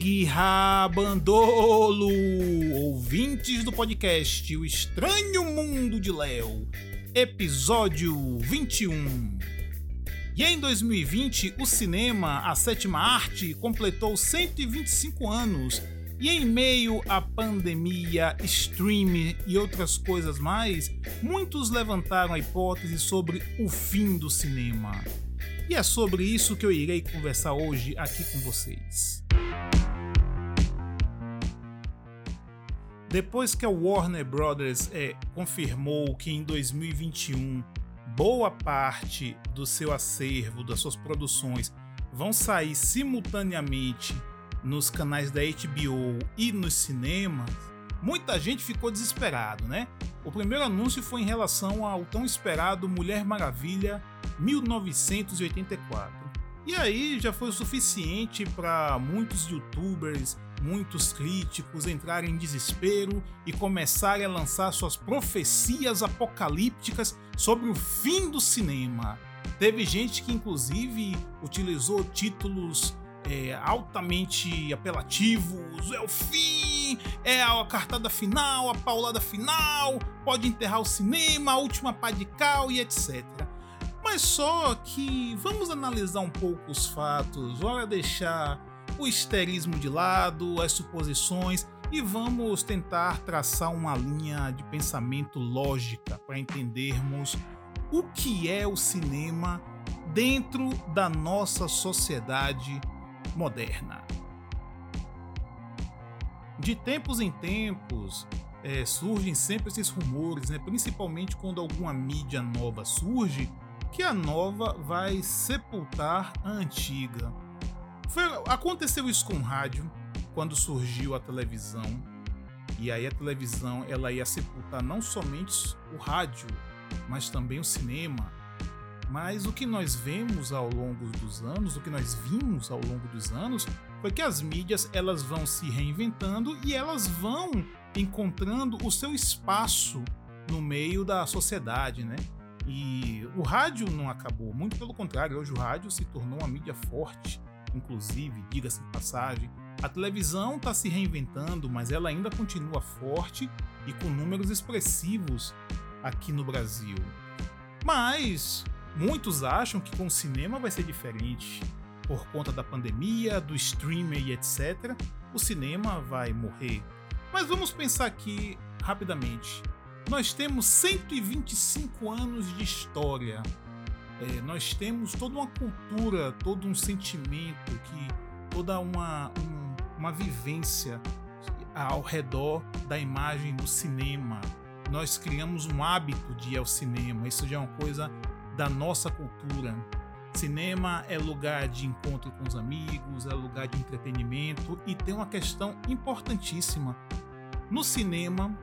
Big Rabandolo, ouvintes do podcast O Estranho Mundo de Léo, episódio 21. E em 2020, o cinema, a sétima arte, completou 125 anos. E em meio à pandemia, stream e outras coisas mais, muitos levantaram a hipótese sobre o fim do cinema. E é sobre isso que eu irei conversar hoje aqui com vocês. Depois que a Warner Brothers é, confirmou que em 2021 boa parte do seu acervo, das suas produções, vão sair simultaneamente nos canais da HBO e nos cinemas, muita gente ficou desesperado, né? O primeiro anúncio foi em relação ao tão esperado Mulher Maravilha 1984. E aí já foi o suficiente para muitos youtubers, muitos críticos entrarem em desespero e começarem a lançar suas profecias apocalípticas sobre o fim do cinema. Teve gente que, inclusive, utilizou títulos é, altamente apelativos: é o fim, é a cartada final, a paulada final, pode enterrar o cinema, a última pá de cal e etc. Mas só que vamos analisar um pouco os fatos, bora deixar o histerismo de lado, as suposições e vamos tentar traçar uma linha de pensamento lógica para entendermos o que é o cinema dentro da nossa sociedade moderna. De tempos em tempos, é, surgem sempre esses rumores, né? principalmente quando alguma mídia nova surge, que a nova vai sepultar a antiga. Foi, aconteceu isso com o rádio, quando surgiu a televisão. E aí a televisão ela ia sepultar não somente o rádio, mas também o cinema. Mas o que nós vemos ao longo dos anos, o que nós vimos ao longo dos anos, foi que as mídias elas vão se reinventando e elas vão encontrando o seu espaço no meio da sociedade, né? E o rádio não acabou, muito pelo contrário, hoje o rádio se tornou uma mídia forte, inclusive, diga-se de passagem. A televisão está se reinventando, mas ela ainda continua forte e com números expressivos aqui no Brasil. Mas muitos acham que com o cinema vai ser diferente. Por conta da pandemia, do streaming e etc., o cinema vai morrer. Mas vamos pensar aqui rapidamente nós temos 125 anos de história. É, nós temos toda uma cultura, todo um sentimento, que toda uma, um, uma vivência ao redor da imagem do cinema. Nós criamos um hábito de ir ao cinema. Isso já é uma coisa da nossa cultura. Cinema é lugar de encontro com os amigos, é lugar de entretenimento e tem uma questão importantíssima. No cinema,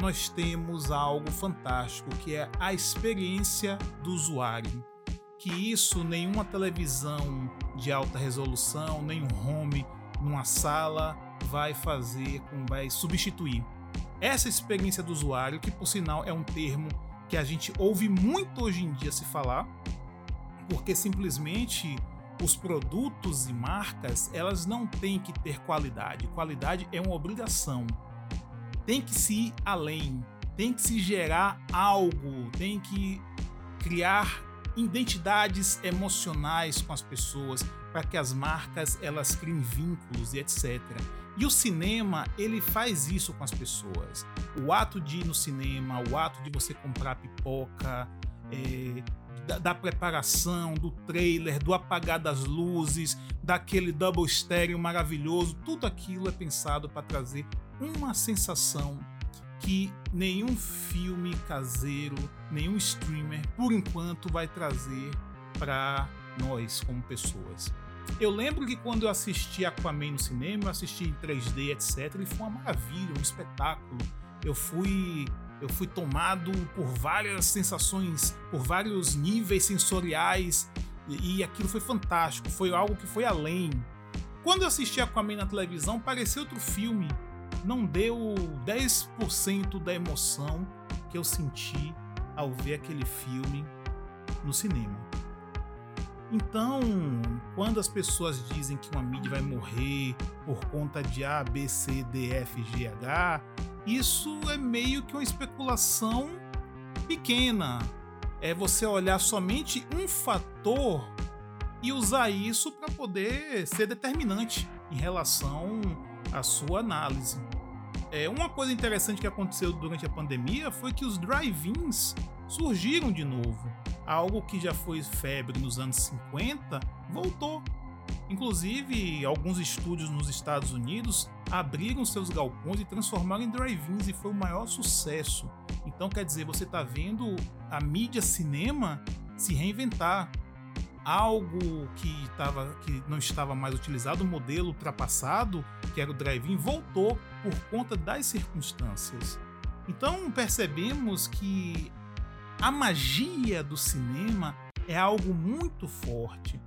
nós temos algo fantástico que é a experiência do usuário. Que isso nenhuma televisão de alta resolução, nenhum home numa sala vai fazer, vai substituir. Essa experiência do usuário, que por sinal é um termo que a gente ouve muito hoje em dia se falar, porque simplesmente os produtos e marcas elas não têm que ter qualidade. Qualidade é uma obrigação tem que se ir além, tem que se gerar algo, tem que criar identidades emocionais com as pessoas para que as marcas elas criem vínculos e etc. E o cinema ele faz isso com as pessoas. O ato de ir no cinema, o ato de você comprar pipoca, é, da, da, preparação, do trailer, do apagar das luzes, daquele double estéreo maravilhoso, tudo aquilo é pensado para trazer uma sensação que nenhum filme caseiro, nenhum streamer, por enquanto, vai trazer para nós como pessoas. Eu lembro que quando eu assisti Aquaman no cinema, eu assisti em 3D, etc, ele foi uma maravilha, um espetáculo. Eu fui eu fui tomado por várias sensações, por vários níveis sensoriais e, e aquilo foi fantástico, foi algo que foi além. Quando eu assisti Aquaman na televisão, parecia outro filme, não deu 10% da emoção que eu senti ao ver aquele filme no cinema. Então, quando as pessoas dizem que uma mídia vai morrer por conta de A, B, C, D, F, G, H, isso é meio que uma especulação pequena. É você olhar somente um fator e usar isso para poder ser determinante em relação à sua análise. É, uma coisa interessante que aconteceu durante a pandemia foi que os drive-ins surgiram de novo. Algo que já foi febre nos anos 50 voltou. Inclusive, alguns estúdios nos Estados Unidos abriram seus galpões e transformaram em drive-ins e foi o maior sucesso. Então, quer dizer, você está vendo a mídia cinema se reinventar algo que, tava, que não estava mais utilizado, o modelo ultrapassado, que era o drive-in, voltou por conta das circunstâncias. Então percebemos que a magia do cinema é algo muito forte.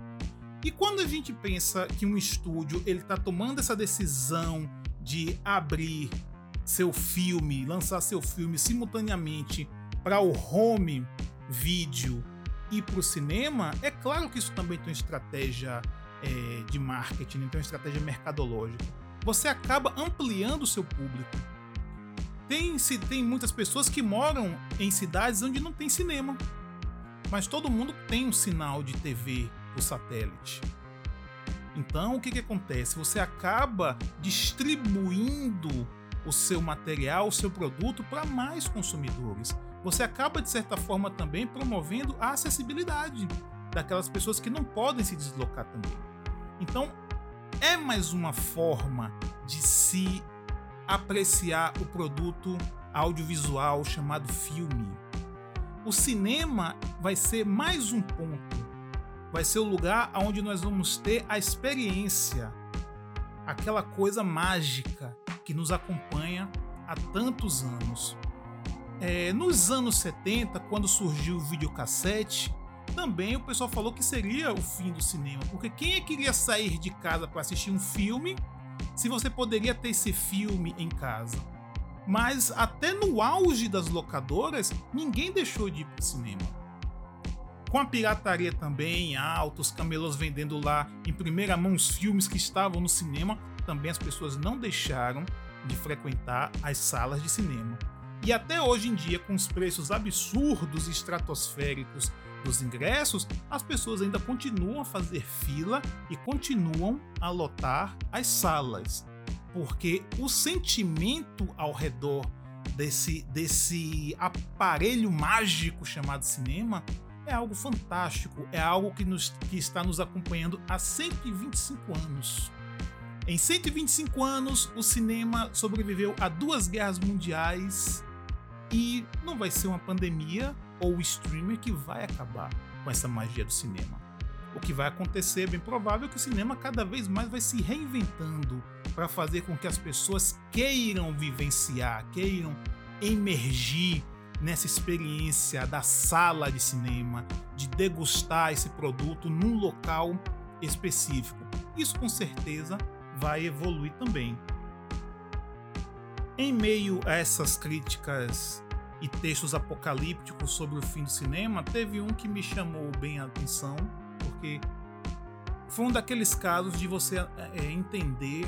E quando a gente pensa que um estúdio ele está tomando essa decisão de abrir seu filme, lançar seu filme simultaneamente para o home video ir para o cinema, é claro que isso também tem uma estratégia é, de marketing, né? tem uma estratégia mercadológica. Você acaba ampliando o seu público. Tem, se, tem muitas pessoas que moram em cidades onde não tem cinema, mas todo mundo tem um sinal de TV por satélite. Então, o que, que acontece? Você acaba distribuindo o seu material, o seu produto para mais consumidores você acaba de certa forma também promovendo a acessibilidade daquelas pessoas que não podem se deslocar também. Então, é mais uma forma de se apreciar o produto audiovisual chamado filme. O cinema vai ser mais um ponto. Vai ser o lugar onde nós vamos ter a experiência, aquela coisa mágica que nos acompanha há tantos anos. É, nos anos 70, quando surgiu o videocassete, também o pessoal falou que seria o fim do cinema, porque quem é queria sair de casa para assistir um filme se você poderia ter esse filme em casa? Mas até no auge das locadoras, ninguém deixou de ir para o cinema. Com a pirataria também alta, os camelôs vendendo lá em primeira mão os filmes que estavam no cinema, também as pessoas não deixaram de frequentar as salas de cinema. E até hoje em dia, com os preços absurdos e estratosféricos dos ingressos, as pessoas ainda continuam a fazer fila e continuam a lotar as salas. Porque o sentimento ao redor desse, desse aparelho mágico chamado cinema é algo fantástico, é algo que, nos, que está nos acompanhando há 125 anos. Em 125 anos, o cinema sobreviveu a duas guerras mundiais e não vai ser uma pandemia ou o streamer que vai acabar com essa magia do cinema. O que vai acontecer, é bem provável, que o cinema cada vez mais vai se reinventando para fazer com que as pessoas queiram vivenciar, queiram emergir nessa experiência da sala de cinema, de degustar esse produto num local específico. Isso com certeza vai evoluir também. Em meio a essas críticas e textos apocalípticos sobre o fim do cinema, teve um que me chamou bem a atenção, porque foi um daqueles casos de você é, entender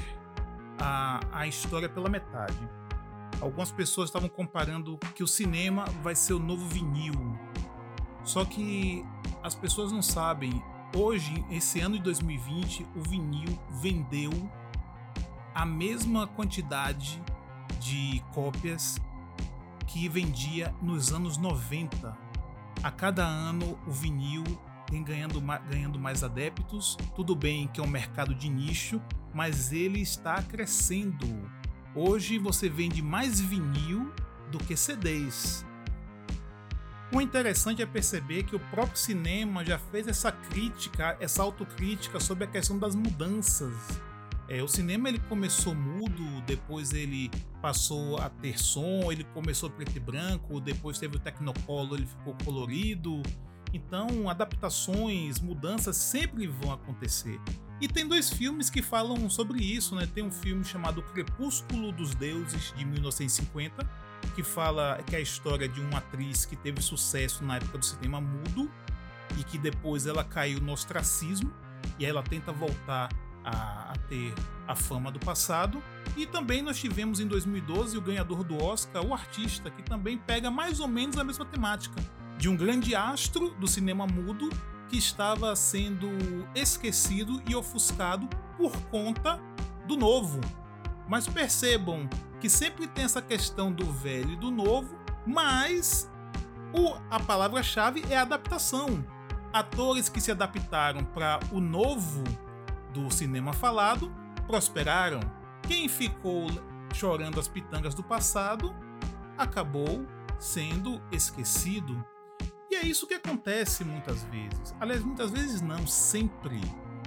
a, a história pela metade. Algumas pessoas estavam comparando que o cinema vai ser o novo vinil. Só que as pessoas não sabem. Hoje, esse ano de 2020, o vinil vendeu a mesma quantidade de cópias que vendia nos anos 90. A cada ano o vinil tem ganhando, ganhando mais adeptos. Tudo bem que é um mercado de nicho, mas ele está crescendo. Hoje você vende mais vinil do que CDs. O interessante é perceber que o próprio cinema já fez essa crítica, essa autocrítica sobre a questão das mudanças é, o cinema ele começou mudo, depois ele passou a ter som, ele começou preto e branco, depois teve o Technicolor, ele ficou colorido. Então, adaptações, mudanças sempre vão acontecer. E tem dois filmes que falam sobre isso, né? Tem um filme chamado Crepúsculo dos Deuses de 1950, que fala que é a história de uma atriz que teve sucesso na época do cinema mudo e que depois ela caiu no ostracismo e ela tenta voltar a, a, ter a fama do passado. E também nós tivemos em 2012 o ganhador do Oscar, o artista, que também pega mais ou menos a mesma temática de um grande astro do cinema mudo que estava sendo esquecido e ofuscado por conta do novo. Mas percebam que sempre tem essa questão do velho e do novo, mas o, a palavra-chave é adaptação. Atores que se adaptaram para o novo do cinema falado prosperaram. Quem ficou chorando as pitangas do passado acabou sendo esquecido. E é isso que acontece muitas vezes. Aliás, muitas vezes não, sempre.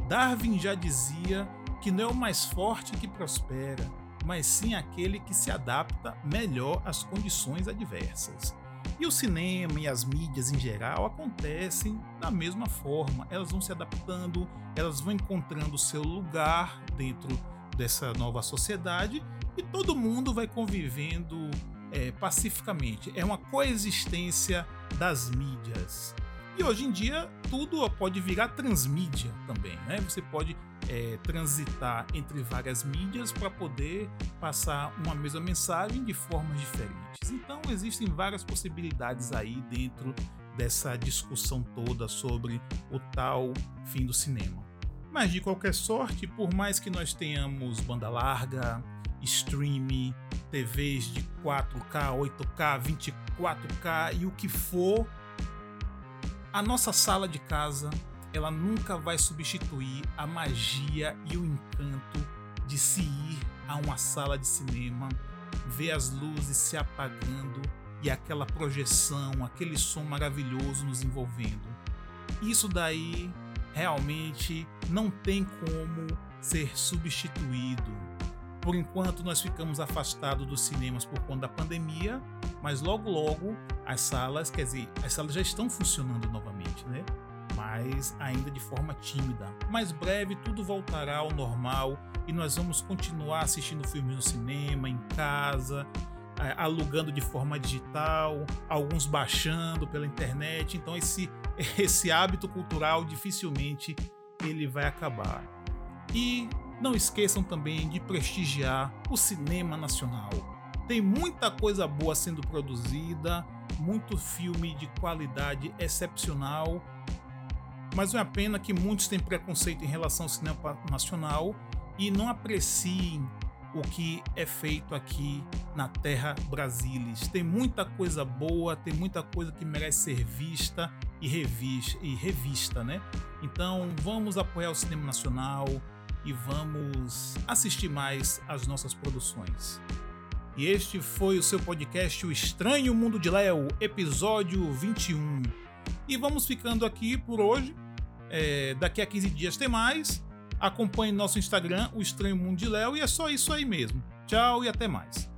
Darwin já dizia que não é o mais forte que prospera, mas sim aquele que se adapta melhor às condições adversas. E o cinema e as mídias em geral acontecem da mesma forma. Elas vão se adaptando, elas vão encontrando seu lugar dentro dessa nova sociedade e todo mundo vai convivendo é, pacificamente. É uma coexistência das mídias. E hoje em dia tudo pode virar transmídia também, né? Você pode é, transitar entre várias mídias para poder passar uma mesma mensagem de formas diferentes. Então existem várias possibilidades aí dentro dessa discussão toda sobre o tal fim do cinema. Mas de qualquer sorte, por mais que nós tenhamos banda larga, streaming, TVs de 4K, 8K, 24K e o que for, a nossa sala de casa ela nunca vai substituir a magia e o encanto de se ir a uma sala de cinema, ver as luzes se apagando e aquela projeção, aquele som maravilhoso nos envolvendo. Isso daí realmente não tem como ser substituído. Por enquanto nós ficamos afastados dos cinemas por conta da pandemia, mas logo logo as salas, quer dizer, as salas já estão funcionando novamente, né? Mas ainda de forma tímida. Mais breve tudo voltará ao normal e nós vamos continuar assistindo filmes no cinema, em casa, é, alugando de forma digital, alguns baixando pela internet. Então esse esse hábito cultural dificilmente ele vai acabar. E não esqueçam também de prestigiar o cinema nacional. Tem muita coisa boa sendo produzida, muito filme de qualidade excepcional mas é uma pena que muitos têm preconceito em relação ao cinema nacional e não apreciem o que é feito aqui na terra brasilis. Tem muita coisa boa, tem muita coisa que merece ser vista e revista, e revista, né? Então vamos apoiar o cinema nacional e vamos assistir mais às nossas produções. E este foi o seu podcast O Estranho Mundo de Léo, episódio 21. E vamos ficando aqui por hoje. É, daqui a 15 dias tem mais. Acompanhe nosso Instagram, O Estranho Mundo de Léo, e é só isso aí mesmo. Tchau e até mais.